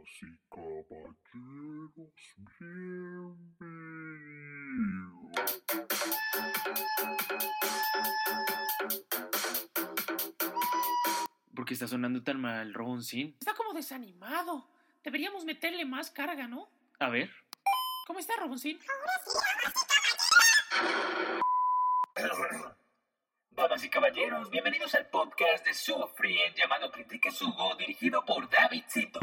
Damas y caballeros, bienvenidos. ¿Por qué está sonando tan mal, Roboncín? Está como desanimado. Deberíamos meterle más carga, ¿no? A ver. ¿Cómo está, Roboncín? Damas y caballeros, bienvenidos al podcast de Sugo Free llamado Critique Sugo, dirigido por David Cito.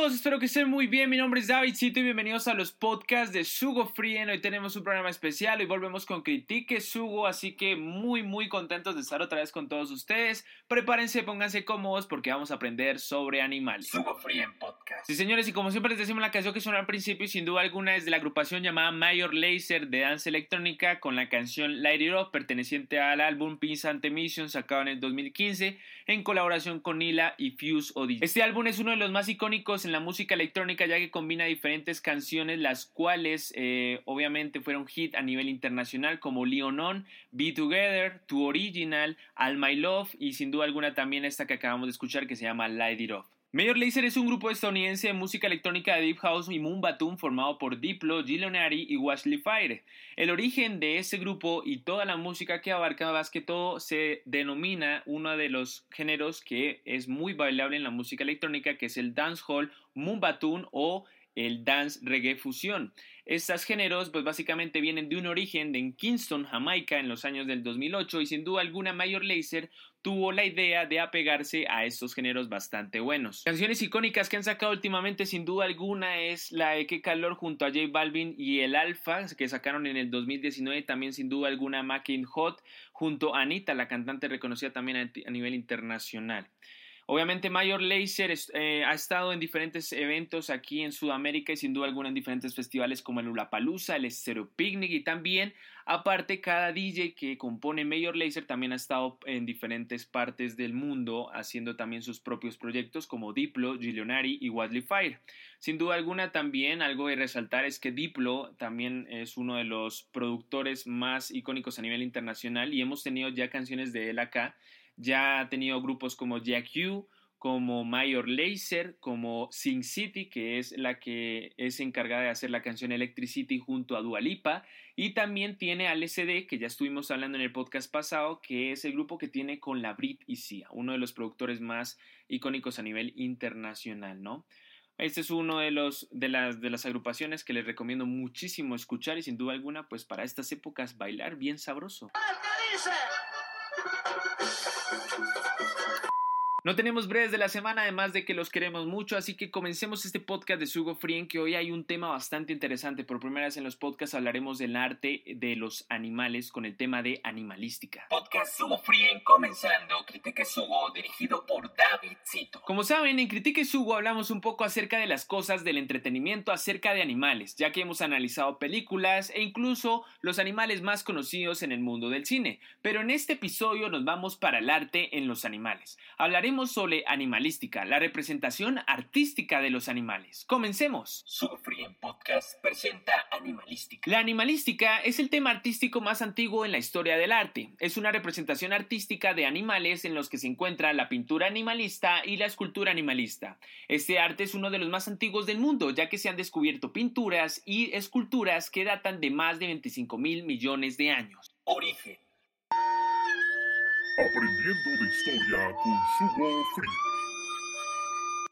Todos? Espero que estén muy bien. Mi nombre es David Cito y bienvenidos a los podcasts de Sugo Frien. Hoy tenemos un programa especial. Hoy volvemos con Critique Sugo, así que muy, muy contentos de estar otra vez con todos ustedes. Prepárense, pónganse cómodos porque vamos a aprender sobre animales. Sugo Free Podcast. Sí, señores, y como siempre les decimos la canción que sonó al principio, y sin duda alguna es de la agrupación llamada Mayor Laser de danza electrónica con la canción Light It Up, perteneciente al álbum Pinsante Mission, sacado en el 2015 en colaboración con Nila y Fuse Odyssey. Este álbum es uno de los más icónicos en la música electrónica ya que combina diferentes canciones, las cuales eh, obviamente fueron hit a nivel internacional como Leon On, Be Together, Tu Original, All My Love y sin duda alguna también esta que acabamos de escuchar que se llama Light It Up. Major Lazer es un grupo estadounidense de música electrónica de Deep House y Moon formado por Diplo, Gilonari y Washley Fire. El origen de este grupo y toda la música que abarca más que todo se denomina uno de los géneros que es muy bailable en la música electrónica que es el dancehall, Moon Batum o el dance reggae fusión. Estos géneros pues básicamente vienen de un origen en Kingston, Jamaica en los años del 2008 y sin duda alguna Major Lazer tuvo la idea de apegarse a estos géneros bastante buenos. Canciones icónicas que han sacado últimamente sin duda alguna es la de Qué Calor junto a J Balvin y el Alfa que sacaron en el 2019 también sin duda alguna Making Hot junto a Anita la cantante reconocida también a nivel internacional. Obviamente Mayor Laser eh, ha estado en diferentes eventos aquí en Sudamérica y sin duda alguna en diferentes festivales como el Ulapalooza, el Stereo Picnic y también aparte cada DJ que compone Mayor Laser también ha estado en diferentes partes del mundo haciendo también sus propios proyectos como Diplo, Gilionari y Wadley Fire. Sin duda alguna también algo de resaltar es que Diplo también es uno de los productores más icónicos a nivel internacional y hemos tenido ya canciones de él acá ya ha tenido grupos como Jack como Mayor Laser, como Sin City, que es la que es encargada de hacer la canción Electricity junto a Dualipa, y también tiene al SD, que ya estuvimos hablando en el podcast pasado, que es el grupo que tiene con la Brit y Sia, uno de los productores más icónicos a nivel internacional, ¿no? Este es uno de, los, de, las, de las agrupaciones que les recomiendo muchísimo escuchar y sin duda alguna, pues para estas épocas bailar bien sabroso. Thank you. No tenemos breves de la semana, además de que los queremos mucho, así que comencemos este podcast de Sugo Free, en que hoy hay un tema bastante interesante. Por primera vez en los podcasts hablaremos del arte de los animales con el tema de animalística. Podcast Sugo Free comenzando. Critique Sugo, dirigido por David Cito. Como saben, en Critique Sugo hablamos un poco acerca de las cosas del entretenimiento acerca de animales, ya que hemos analizado películas e incluso los animales más conocidos en el mundo del cine. Pero en este episodio nos vamos para el arte en los animales. Hablaremos sobre animalística, la representación artística de los animales. Comencemos. Free en Podcast presenta Animalística. La animalística es el tema artístico más antiguo en la historia del arte. Es una representación artística de animales en los que se encuentra la pintura animalista y la escultura animalista. Este arte es uno de los más antiguos del mundo, ya que se han descubierto pinturas y esculturas que datan de más de 25 mil millones de años. Origen. Aprendiendo de historia con Sugo Free.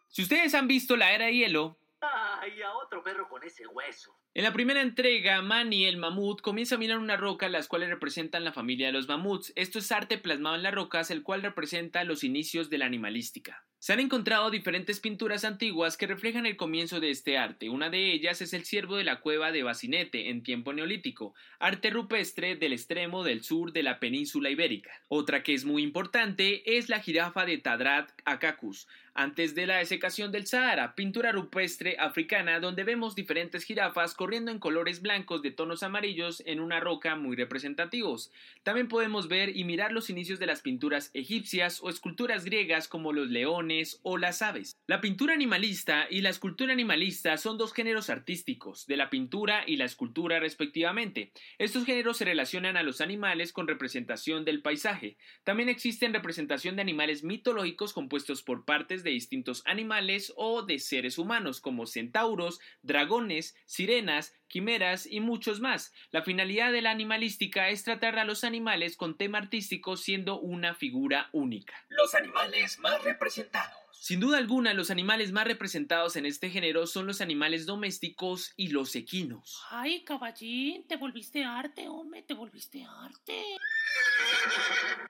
Si ustedes han visto la era de hielo, ¡Ay, a otro perro con ese hueso! En la primera entrega, Manny, el mamut, comienza a mirar una roca las cuales representan la familia de los mamuts. Esto es arte plasmado en las rocas, el cual representa los inicios de la animalística. Se han encontrado diferentes pinturas antiguas que reflejan el comienzo de este arte. Una de ellas es el ciervo de la cueva de Bacinete en tiempo neolítico, arte rupestre del extremo del sur de la península ibérica. Otra que es muy importante es la jirafa de Tadrat Akacus, antes de la desecación del Sahara, pintura rupestre africana donde vemos diferentes jirafas corriendo en colores blancos de tonos amarillos en una roca muy representativos. También podemos ver y mirar los inicios de las pinturas egipcias o esculturas griegas como los leones o las aves. La pintura animalista y la escultura animalista son dos géneros artísticos, de la pintura y la escultura respectivamente. Estos géneros se relacionan a los animales con representación del paisaje. También existen representación de animales mitológicos compuestos por partes de distintos animales o de seres humanos como centauros, dragones, sirenas, quimeras y muchos más. La finalidad de la animalística es tratar a los animales con tema artístico siendo una figura única. Los animales más representados. Sin duda alguna, los animales más representados en este género son los animales domésticos y los equinos. Ay, caballín, te volviste arte, hombre, te volviste arte.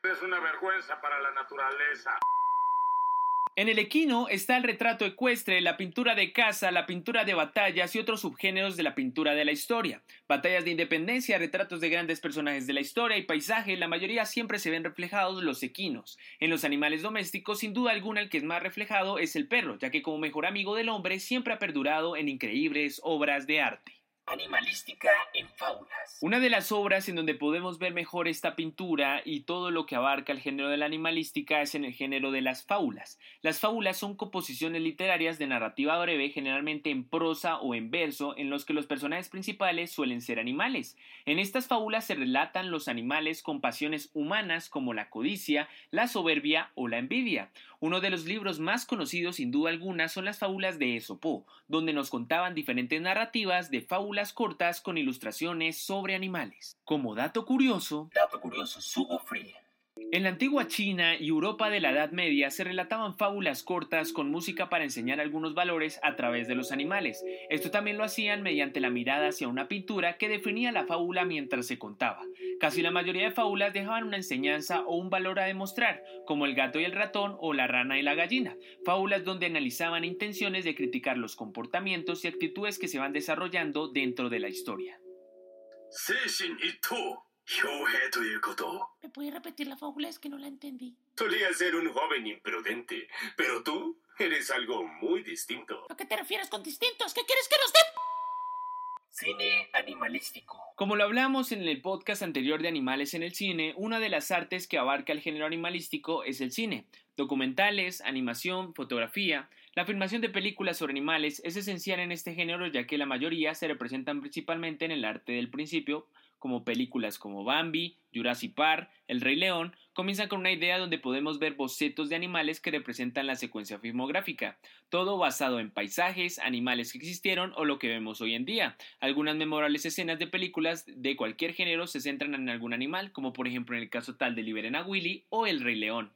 Es una vergüenza para la naturaleza. En el equino está el retrato ecuestre, la pintura de caza, la pintura de batallas y otros subgéneros de la pintura de la historia. Batallas de independencia, retratos de grandes personajes de la historia y paisaje, la mayoría siempre se ven reflejados los equinos. En los animales domésticos, sin duda alguna el que es más reflejado es el perro, ya que como mejor amigo del hombre siempre ha perdurado en increíbles obras de arte. Animalística en fábulas. Una de las obras en donde podemos ver mejor esta pintura y todo lo que abarca el género de la animalística es en el género de las fábulas. Las fábulas son composiciones literarias de narrativa breve, generalmente en prosa o en verso, en los que los personajes principales suelen ser animales. En estas fábulas se relatan los animales con pasiones humanas como la codicia, la soberbia o la envidia. Uno de los libros más conocidos sin duda alguna son las fábulas de Esopo, donde nos contaban diferentes narrativas de fábulas cortas con ilustraciones sobre animales. Como dato curioso, Dato curioso, Sugo Free. En la antigua China y Europa de la Edad Media se relataban fábulas cortas con música para enseñar algunos valores a través de los animales. Esto también lo hacían mediante la mirada hacia una pintura que definía la fábula mientras se contaba. Casi la mayoría de fábulas dejaban una enseñanza o un valor a demostrar, como el gato y el ratón o la rana y la gallina. Fábulas donde analizaban intenciones de criticar los comportamientos y actitudes que se van desarrollando dentro de la historia. ¿Me puede repetir la fábula? Es que no la entendí. Solía ser un joven imprudente, pero tú eres algo muy distinto. ¿A qué te refieres con distintos? ¿Qué quieres que nos den? Cine animalístico. Como lo hablamos en el podcast anterior de Animales en el Cine, una de las artes que abarca el género animalístico es el cine. Documentales, animación, fotografía. La filmación de películas sobre animales es esencial en este género ya que la mayoría se representan principalmente en el arte del principio como películas como Bambi, Jurassic Park, El Rey León, comienzan con una idea donde podemos ver bocetos de animales que representan la secuencia filmográfica, todo basado en paisajes, animales que existieron o lo que vemos hoy en día. Algunas memorables escenas de películas de cualquier género se centran en algún animal, como por ejemplo en el caso tal de Liberen a Willy o El Rey León.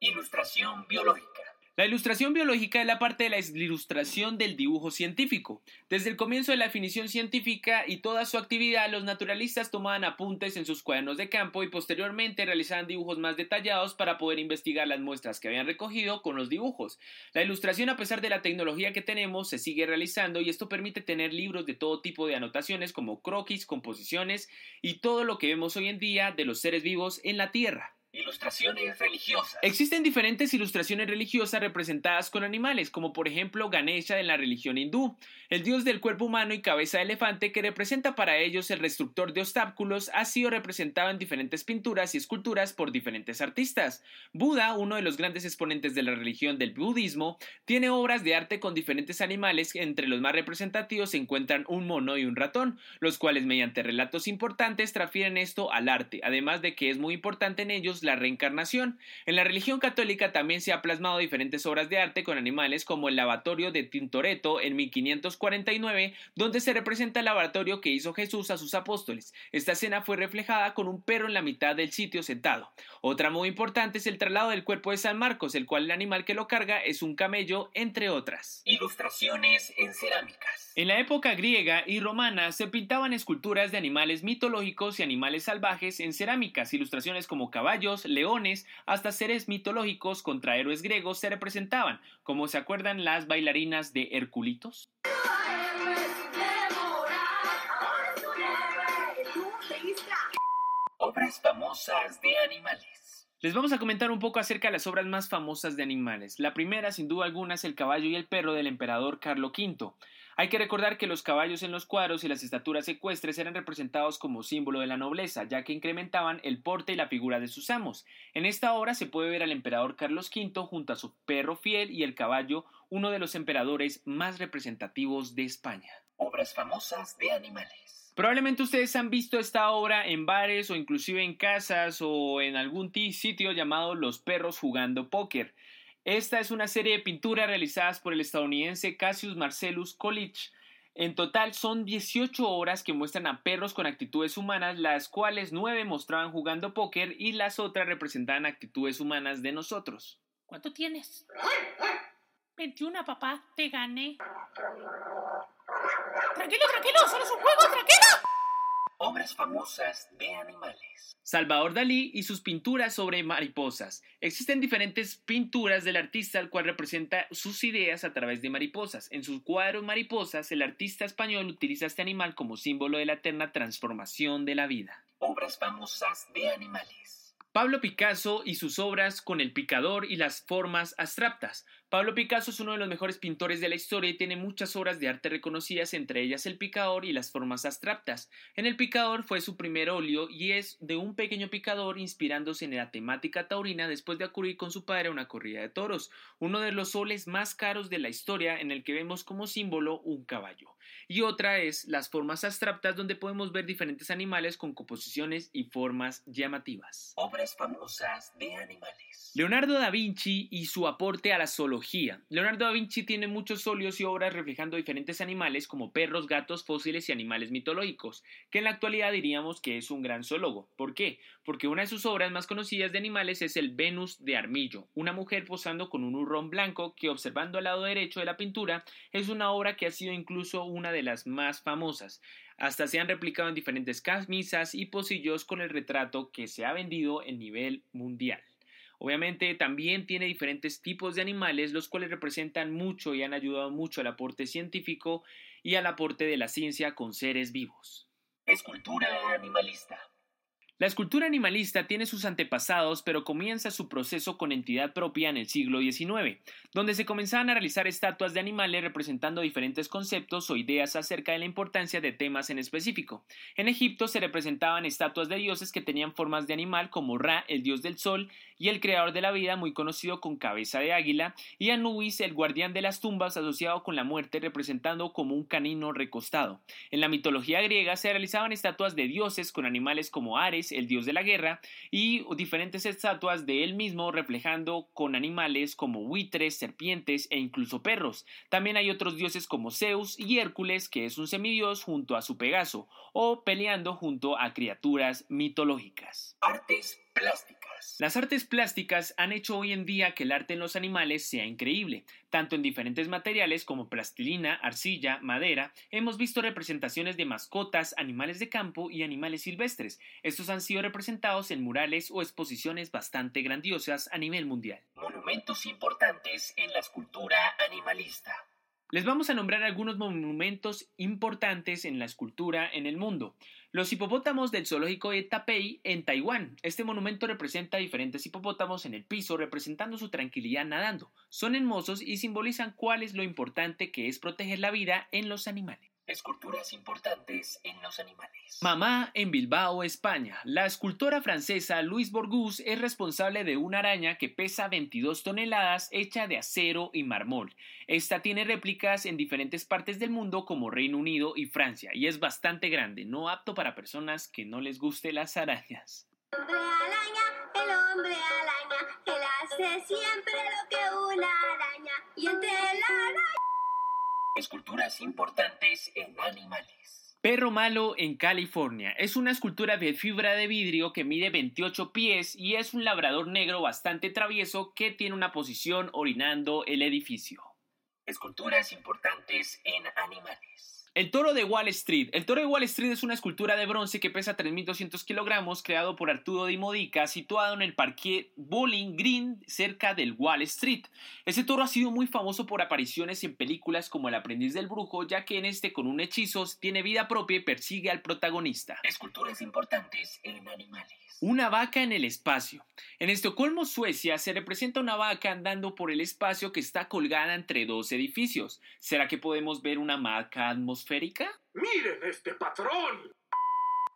Ilustración biológica. La ilustración biológica es la parte de la ilustración del dibujo científico. Desde el comienzo de la definición científica y toda su actividad, los naturalistas tomaban apuntes en sus cuadernos de campo y posteriormente realizaban dibujos más detallados para poder investigar las muestras que habían recogido con los dibujos. La ilustración, a pesar de la tecnología que tenemos, se sigue realizando y esto permite tener libros de todo tipo de anotaciones como croquis, composiciones y todo lo que vemos hoy en día de los seres vivos en la Tierra. Ilustraciones religiosas. Existen diferentes ilustraciones religiosas representadas con animales, como por ejemplo Ganesha en la religión hindú, el dios del cuerpo humano y cabeza de elefante que representa para ellos el restructor de obstáculos, ha sido representado en diferentes pinturas y esculturas por diferentes artistas. Buda, uno de los grandes exponentes de la religión del budismo, tiene obras de arte con diferentes animales, entre los más representativos se encuentran un mono y un ratón, los cuales mediante relatos importantes transfieren esto al arte, además de que es muy importante en ellos la reencarnación. En la religión católica también se ha plasmado diferentes obras de arte con animales como el lavatorio de Tintoretto en 1549, donde se representa el lavatorio que hizo Jesús a sus apóstoles. Esta escena fue reflejada con un perro en la mitad del sitio sentado. Otra muy importante es el traslado del cuerpo de San Marcos, el cual el animal que lo carga es un camello, entre otras. Ilustraciones en cerámicas. En la época griega y romana se pintaban esculturas de animales mitológicos y animales salvajes en cerámicas, ilustraciones como caballos, leones, hasta seres mitológicos contra héroes griegos se representaban, como se acuerdan las bailarinas de Herculitos. Obras famosas de animales. Les vamos a comentar un poco acerca de las obras más famosas de animales. La primera, sin duda alguna, es El caballo y el perro del emperador Carlo V. Hay que recordar que los caballos en los cuadros y las estaturas ecuestres eran representados como símbolo de la nobleza, ya que incrementaban el porte y la figura de sus amos. En esta obra se puede ver al emperador Carlos V junto a su perro fiel y el caballo, uno de los emperadores más representativos de España. Obras famosas de animales. Probablemente ustedes han visto esta obra en bares o inclusive en casas o en algún sitio llamado Los perros jugando póker. Esta es una serie de pinturas realizadas por el estadounidense Cassius Marcellus Coolidge. En total son 18 obras que muestran a perros con actitudes humanas, las cuales 9 mostraban jugando póker y las otras representaban actitudes humanas de nosotros. ¿Cuánto tienes? 21, papá. Te gané. Tranquilo, tranquilo. Solo es un juego, tranquilo. Obras famosas de animales. Salvador Dalí y sus pinturas sobre mariposas. Existen diferentes pinturas del artista al cual representa sus ideas a través de mariposas. En sus cuadros mariposas, el artista español utiliza este animal como símbolo de la eterna transformación de la vida. Obras famosas de animales. Pablo Picasso y sus obras con el picador y las formas abstractas. Pablo Picasso es uno de los mejores pintores de la historia y tiene muchas obras de arte reconocidas, entre ellas el picador y las formas abstractas. En el picador fue su primer óleo y es de un pequeño picador inspirándose en la temática taurina después de acudir con su padre a una corrida de toros, uno de los soles más caros de la historia en el que vemos como símbolo un caballo. Y otra es las formas abstractas donde podemos ver diferentes animales con composiciones y formas llamativas. Obras famosas de animales. Leonardo da Vinci y su aporte a la zoología. Leonardo da Vinci tiene muchos óleos y obras reflejando diferentes animales como perros, gatos, fósiles y animales mitológicos, que en la actualidad diríamos que es un gran zoólogo. ¿Por qué? Porque una de sus obras más conocidas de animales es el Venus de Armillo, una mujer posando con un hurrón blanco que observando al lado derecho de la pintura es una obra que ha sido incluso una de las más famosas. Hasta se han replicado en diferentes camisas y pocillos con el retrato que se ha vendido en nivel mundial. Obviamente también tiene diferentes tipos de animales, los cuales representan mucho y han ayudado mucho al aporte científico y al aporte de la ciencia con seres vivos. Escultura animalista. La escultura animalista tiene sus antepasados, pero comienza su proceso con entidad propia en el siglo XIX, donde se comenzaban a realizar estatuas de animales representando diferentes conceptos o ideas acerca de la importancia de temas en específico. En Egipto se representaban estatuas de dioses que tenían formas de animal como Ra, el dios del sol, y el creador de la vida, muy conocido con cabeza de águila, y Anubis, el guardián de las tumbas, asociado con la muerte, representando como un canino recostado. En la mitología griega se realizaban estatuas de dioses con animales como Ares, el dios de la guerra, y diferentes estatuas de él mismo reflejando con animales como buitres, serpientes e incluso perros. También hay otros dioses como Zeus y Hércules, que es un semidios junto a su Pegaso, o peleando junto a criaturas mitológicas. Las artes plásticas han hecho hoy en día que el arte en los animales sea increíble. Tanto en diferentes materiales como plastilina, arcilla, madera, hemos visto representaciones de mascotas, animales de campo y animales silvestres. Estos han sido representados en murales o exposiciones bastante grandiosas a nivel mundial. Monumentos importantes en la escultura animalista. Les vamos a nombrar algunos monumentos importantes en la escultura en el mundo. Los hipopótamos del zoológico de Taipei en Taiwán. Este monumento representa diferentes hipopótamos en el piso representando su tranquilidad nadando. Son hermosos y simbolizan cuál es lo importante que es proteger la vida en los animales. Esculturas importantes en los animales. Mamá en Bilbao, España. La escultora francesa Louise Bourgeois es responsable de una araña que pesa 22 toneladas hecha de acero y mármol. Esta tiene réplicas en diferentes partes del mundo como Reino Unido y Francia y es bastante grande, no apto para personas que no les guste las arañas. El hombre araña, el hombre araña, él hace siempre lo que una araña y entre la araña Esculturas importantes en animales. Perro Malo en California. Es una escultura de fibra de vidrio que mide 28 pies y es un labrador negro bastante travieso que tiene una posición orinando el edificio. Esculturas importantes en animales. El toro de Wall Street. El toro de Wall Street es una escultura de bronce que pesa 3.200 kilogramos, creado por Arturo Di Modica, situado en el parque Bowling Green, cerca del Wall Street. Ese toro ha sido muy famoso por apariciones en películas como El aprendiz del brujo, ya que en este, con un hechizo, tiene vida propia y persigue al protagonista. Esculturas importantes en animales. Una vaca en el espacio. En Estocolmo, Suecia, se representa una vaca andando por el espacio que está colgada entre dos edificios. ¿Será que podemos ver una vaca atmosférica? ¡Miren este patrón!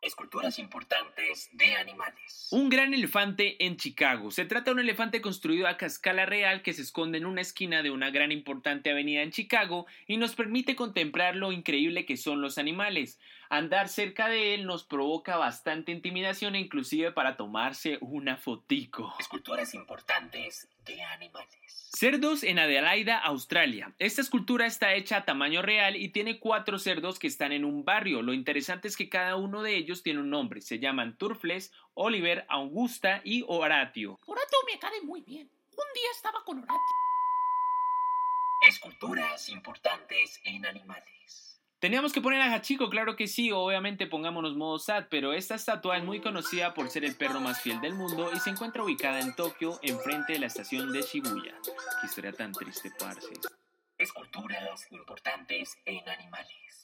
Esculturas importantes de animales. Un gran elefante en Chicago. Se trata de un elefante construido a escala real que se esconde en una esquina de una gran importante avenida en Chicago y nos permite contemplar lo increíble que son los animales. Andar cerca de él nos provoca bastante intimidación e inclusive para tomarse una fotico. Esculturas importantes de animales. Cerdos en Adelaida, Australia. Esta escultura está hecha a tamaño real y tiene cuatro cerdos que están en un barrio. Lo interesante es que cada uno de ellos tiene un nombre. Se llaman Turfles, Oliver, Augusta y Horatio. Horatio me cae muy bien. Un día estaba con Horatio. Esculturas importantes en animales. Teníamos que poner a Hachiko, claro que sí, obviamente pongámonos modo sad, pero esta estatua es muy conocida por ser el perro más fiel del mundo y se encuentra ubicada en Tokio, enfrente de la estación de Shibuya. Qué historia tan triste, parce. Esculturas importantes en animales.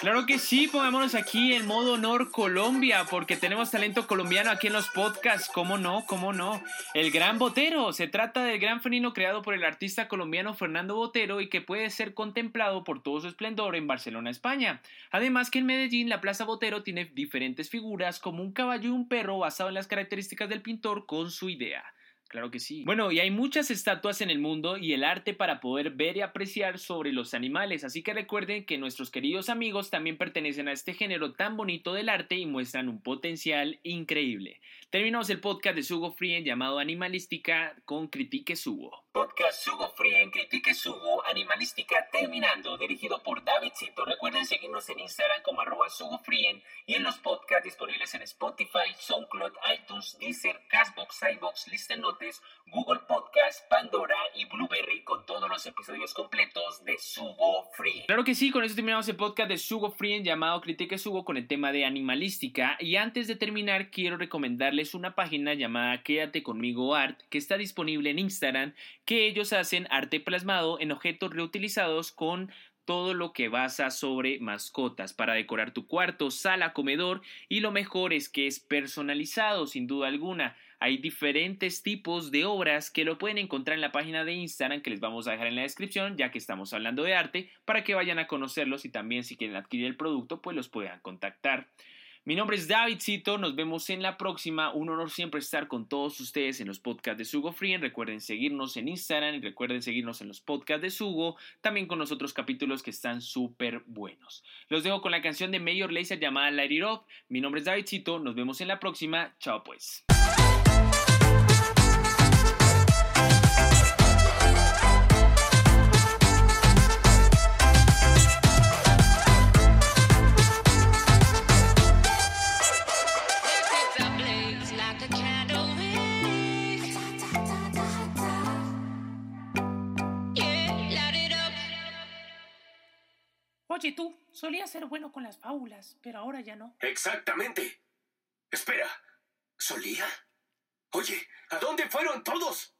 Claro que sí, pongámonos aquí en modo honor Colombia, porque tenemos talento colombiano aquí en los podcasts, ¿cómo no? ¿Cómo no? El Gran Botero, se trata del gran felino creado por el artista colombiano Fernando Botero y que puede ser contemplado por todo su esplendor en Barcelona, España. Además que en Medellín la Plaza Botero tiene diferentes figuras como un caballo y un perro basado en las características del pintor con su idea. Claro que sí. Bueno, y hay muchas estatuas en el mundo y el arte para poder ver y apreciar sobre los animales, así que recuerden que nuestros queridos amigos también pertenecen a este género tan bonito del arte y muestran un potencial increíble. Terminamos el podcast de Sugo Free llamado Animalística con Critique Sugo. Podcast Sugo Free en Critique Sugo Animalística terminando, dirigido por Davidcito. Recuerden seguirnos en Instagram como arroba Sugo y en los podcasts disponibles en Spotify, SoundCloud, iTunes, Deezer, Castbox, iBox, Listen Notes, Google Podcast, Pandora y Blueberry con todos los episodios completos de Sugo Free. Claro que sí, con eso terminamos el podcast de Sugo Free llamado Critique Sugo con el tema de animalística. Y antes de terminar, quiero recomendarles una página llamada Quédate conmigo Art, que está disponible en Instagram, que ellos hacen arte plasmado en objetos reutilizados con todo lo que basa sobre mascotas para decorar tu cuarto, sala, comedor y lo mejor es que es personalizado sin duda alguna. Hay diferentes tipos de obras que lo pueden encontrar en la página de Instagram que les vamos a dejar en la descripción ya que estamos hablando de arte para que vayan a conocerlos y también si quieren adquirir el producto pues los puedan contactar. Mi nombre es Davidcito, nos vemos en la próxima. Un honor siempre estar con todos ustedes en los podcasts de Sugo Free. Recuerden seguirnos en Instagram y recuerden seguirnos en los podcasts de Sugo, también con los otros capítulos que están súper buenos. Los dejo con la canción de Mayor Lazer llamada Light It. Mi nombre es Davidcito, nos vemos en la próxima. Chao pues. Oye tú, solía ser bueno con las fábulas, pero ahora ya no. Exactamente. Espera, ¿solía? Oye, ¿a dónde fueron todos?